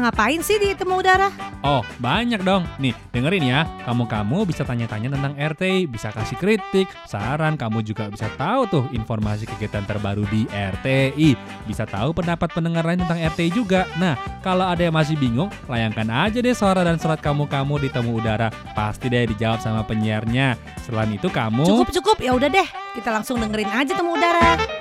ngapain sih di Temu Udara? Oh, banyak dong. Nih, dengerin ya. Kamu-kamu bisa tanya-tanya tentang RTI, bisa kasih kritik, saran. Kamu juga bisa tahu tuh informasi kegiatan terbaru di RTI. Bisa tahu pendapat pendengar lain tentang RTI juga. Nah, kalau ada yang masih bingung, layangkan aja deh suara dan surat kamu-kamu di Temu Udara. Pasti deh dijawab sama penyiarnya. Selain itu kamu... Cukup cukup, ya udah deh. Kita langsung dengerin aja Temu Udara.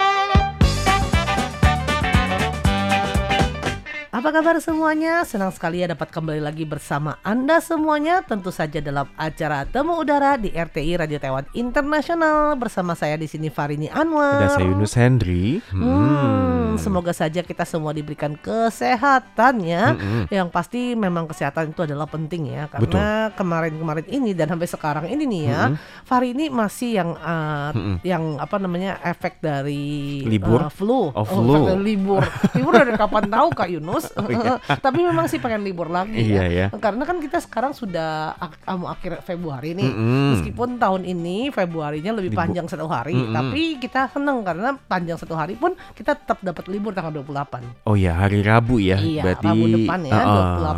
Apa kabar semuanya? Senang sekali ya dapat kembali lagi bersama Anda semuanya Tentu saja dalam acara Temu Udara di RTI Radio Taiwan Internasional Bersama saya di sini Farini Anwar Ada saya Yunus Hendri. Hmm, semoga saja kita semua diberikan kesehatan ya. Mm-mm. Yang pasti memang kesehatan itu adalah penting ya karena kemarin-kemarin ini dan sampai sekarang ini nih ya, Mm-mm. Fahri ini masih yang uh, Mm-mm. yang apa namanya efek dari Libur? uh, flu. Oh, flu. efek dari libur. libur dari kapan tahu Kak Yunus? Tapi memang sih pengen libur lagi Iya, ya. ya. Karena kan kita sekarang sudah ak- mau akhir Februari nih. Mm-mm. Meskipun tahun ini Februarinya lebih Libu- panjang satu hari, Mm-mm. tapi kita seneng karena panjang satu hari pun kita tetap dapat libur tanggal 28. Oh ya, hari Rabu ya. Iya, Berarti Rabu depan ya, Uh-uh.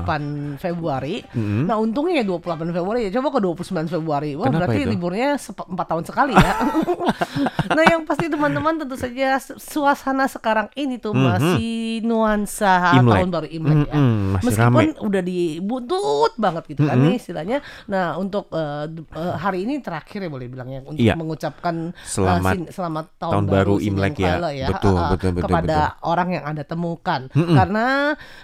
28 Februari. Mm-mm. Nah, untungnya ya 28 Februari ya. Coba ke 29 Februari. Wah, Kenapa berarti itu? liburnya 4 tahun sekali ya. nah, yang pasti teman-teman tentu saja su- suasana sekarang ini tuh Mhm. masih nuansa Imlek. Tahun baru Imlek ya. Mm-mm, masih Meskipun rame. udah dibuntut banget gitu kan Mm-mm. nih istilahnya. Nah, untuk eh, hari ini terakhir ya boleh bilangnya untuk Iya. mengucapkan eh, Selamat sin- selamat tahun, tahun baru Imlek ya. Kala Betul, eh, betul, betul, kepada orang yang Anda temukan. Mm-mm. Karena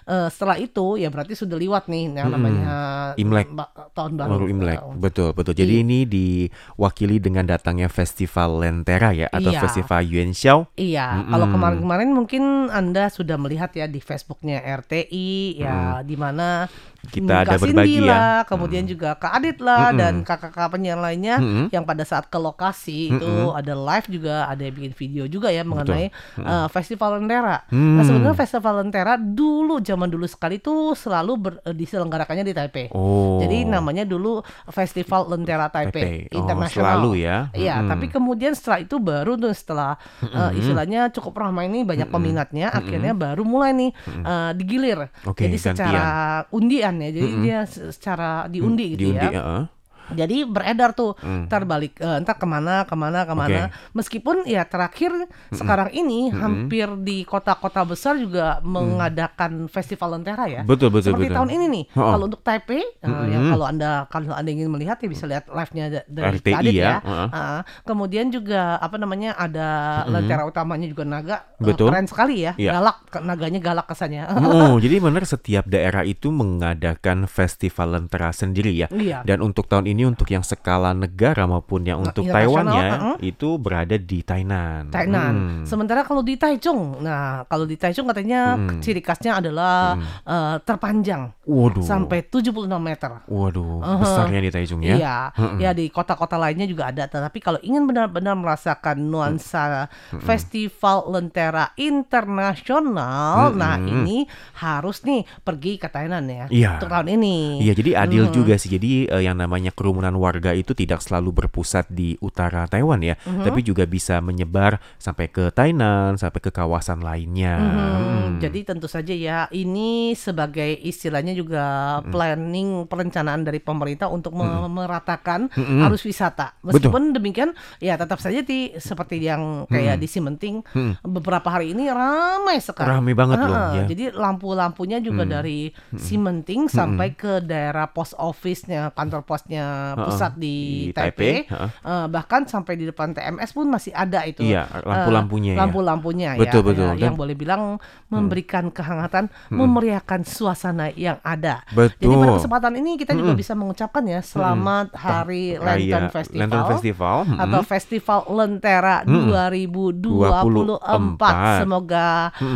eh, setelah itu ya berarti sudah liwat nih yang namanya Imlek. ba- tahun baru. Baru Imlek, Eh, betul betul. Jadi Iya. ini diwakili dengan datangnya Festival Lentera ya atau Iya. Festival Yuan Xiao. Iya, Mm-mm. kalau kemarin-kemarin mungkin Anda sudah melihat ya di Facebooknya RTI ya di mana Kita ada berbagi ya. lah, kemudian juga Kak Adit lah Mm-mm. dan kakak-kakak penyiar lainnya Mm-mm. yang pada saat ke lokasi itu Mm-mm. ada live juga, ada yang bikin video juga ya mengenai Mm-mm. eh, Festival Lentera. Nah, Hmm. sebenarnya Festival Lentera dulu zaman dulu sekali tuh selalu ber- eh, diselenggarakannya di Taipei. Oh. Jadi namanya dulu Festival Lentera Taipei, Taipei. Oh, Internasional. selalu ya. Iya, Mm-mm. tapi kemudian setelah itu baru tuh setelah uh, istilahnya cukup ramai nih banyak peminatnya, akhirnya baru mulai nih uh, digilir. Oke, Jadi secara undian ya, jadi Mm-mm. dia se- secara diundi gitu diundi, ya. heeh. Jadi beredar tuh, Mm. ntar balik, eh, ntar ke mana, ke mana, ke mana. Meskipun ya terakhir sekarang ini hampir di kota-kota besar juga mengadakan festival lentera ya. Betul betul Seperti betul. tahun ini nih, Oh. kalau untuk Taipei, eh, Mm-mm. yang kalau anda kalau anda ingin melihat ya bisa lihat live-nya da- dari RTI Kadit ya, ya. heeh. Ah, kemudian juga apa namanya ada Mm-mm. lentera utamanya juga naga, eh, Betul. keren sekali ya, Iya. galak, naganya galak kesannya. Oh, jadi benar setiap daerah itu mengadakan festival lentera sendiri ya. Iya. Dan untuk tahun ini untuk yang skala negara maupun yang Nah, untuk internasional, Taiwannya uh-uh. itu berada di Tainan. Tainan. Hmm. Sementara kalau di Taichung, nah kalau di Taichung katanya Hmm. ciri khasnya adalah eh, terpanjang Waduh. sampai 76 meter. Waduh, Uh-huh. besarnya di Taichung ya. Iya, ya di kota-kota lainnya juga ada. Tetapi kalau ingin benar-benar merasakan nuansa festival lentera internasional, nah ini harus nih pergi ke Thailand ya Iya. untuk tahun ini. Iya, jadi adil Mhm. juga sih. Jadi eh, yang namanya kerumunan warga itu tidak selalu berpusat di utara Taiwan ya, Mhm. tapi juga bisa menyebar sampai ke Tainan, sampai ke kawasan lainnya. Mhm. Hmm. Jadi tentu saja ya ini sebagai istilahnya juga planning perencanaan dari pemerintah untuk me- meratakan Mhm. arus wisata. Meskipun demikian ya tetap saja di seperti yang kayak di Simenting Mhm. beberapa hari ini ramai sekali. Ramai banget loh ya. Jadi lampu-lampunya juga dari Simenting sampai ke daerah post office-nya, kantor posnya pusat di, Di Taipei. Taipei, heeh. Eh, bahkan sampai di depan TMS pun masih ada itu. Iya, lampu-lampunya Eh, ya. Lampu-lampunya ya. Betul, betul. ya, yang Dan- boleh bilang memberikan kehangatan, memeriahkan suasana yang ada. Betul. Jadi pada kesempatan ini kita juga bisa mengucapkan ya selamat Hari Lantern Raya Festival. Lantern Festival, mm-mm. Atau Festival Lentera 2024. 24. Semoga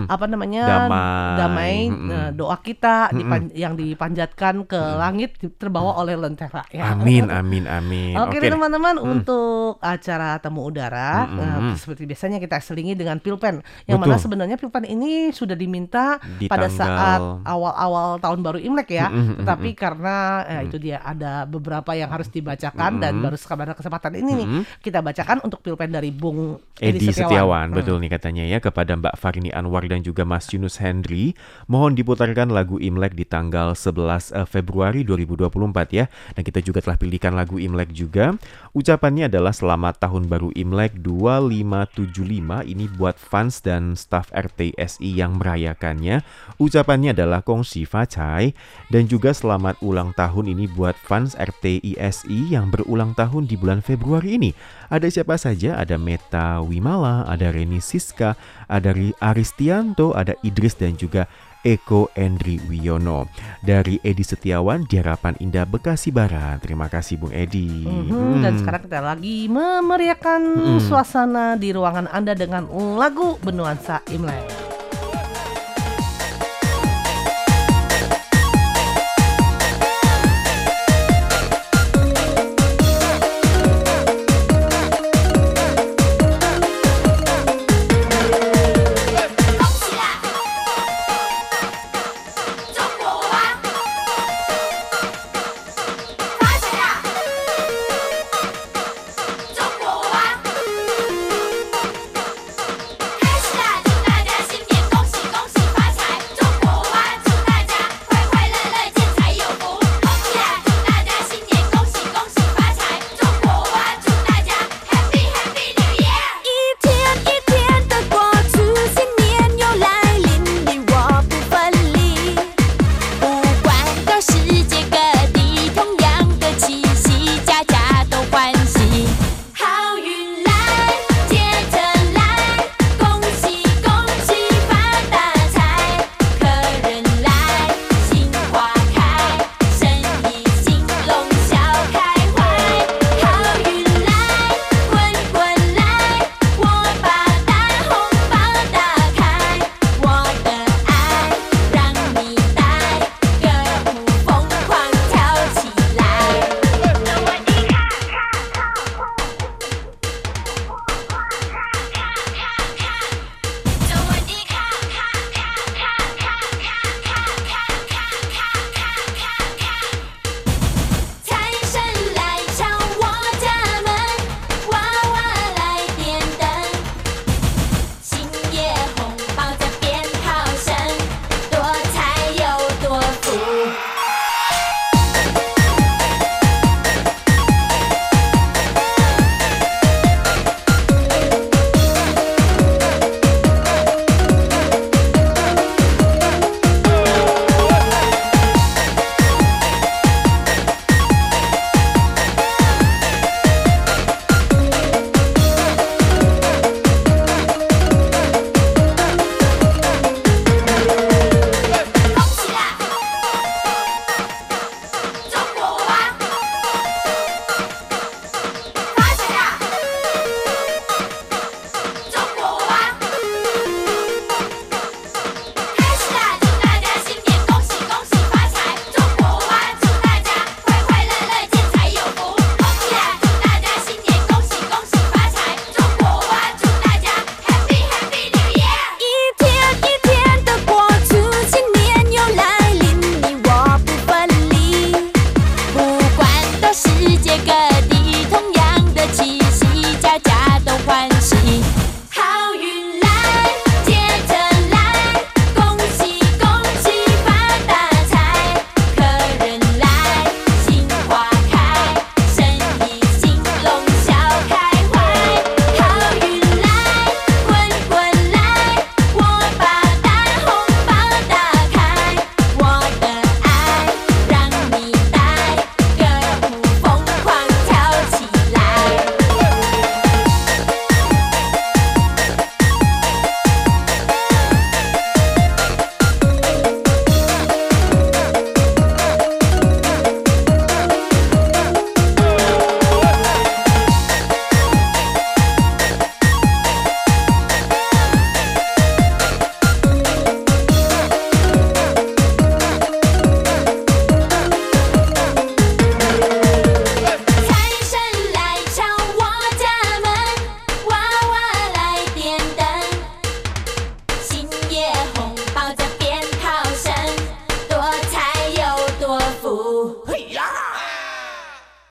apa namanya Damai. damai, eh, doa kita dipan- yang dipanjatkan ke langit terbawa oleh Lentera ya. Amin, Amin, amin, amin. Oke deh. teman-teman Hmm. untuk acara temu udara Mm-mm. eh, seperti biasanya kita selingi dengan pilpen yang Betul. mana sebenarnya pilpen ini sudah diminta Di pada tanggal- saat awal-awal tahun baru Imlek ya Mm-mm, tetapi karena eh, itu dia ada beberapa yang harus dibacakan dan baru pada kesempatan ini nih Mm-mm. kita bacakan untuk pilpen dari Bung Edi Setiawan, Hmm. betul nih katanya ya kepada Mbak Farini Anwar dan juga Mas Yunus Hendri. Mohon diputarkan lagu Imlek di tanggal 11 eh, Februari 2024 ya. Dan kita juga telah pilihkan lagu Imlek juga. Ucapannya adalah selamat tahun baru Imlek 2575 ini buat fans dan staf RTSI yang merayakannya. Ucapannya adalah Kong Si Fa Chai dan juga selamat ulang tahun ini buat fans RTISI yang berulang tahun di bulan Februari ini. Ada siapa saja? Ada Meta Wimala, ada Reni Siska, ada Ri- Aristianto, ada Idris dan juga Eko Endri Wiono. Dari Edi Setiawan di Harapan Indah Bekasi Barat. Terima kasih Bung Edi. Mhm, Dan Hmm. sekarang kita lagi memeriahkan suasana di ruangan Anda dengan lagu bernuansa Imlek.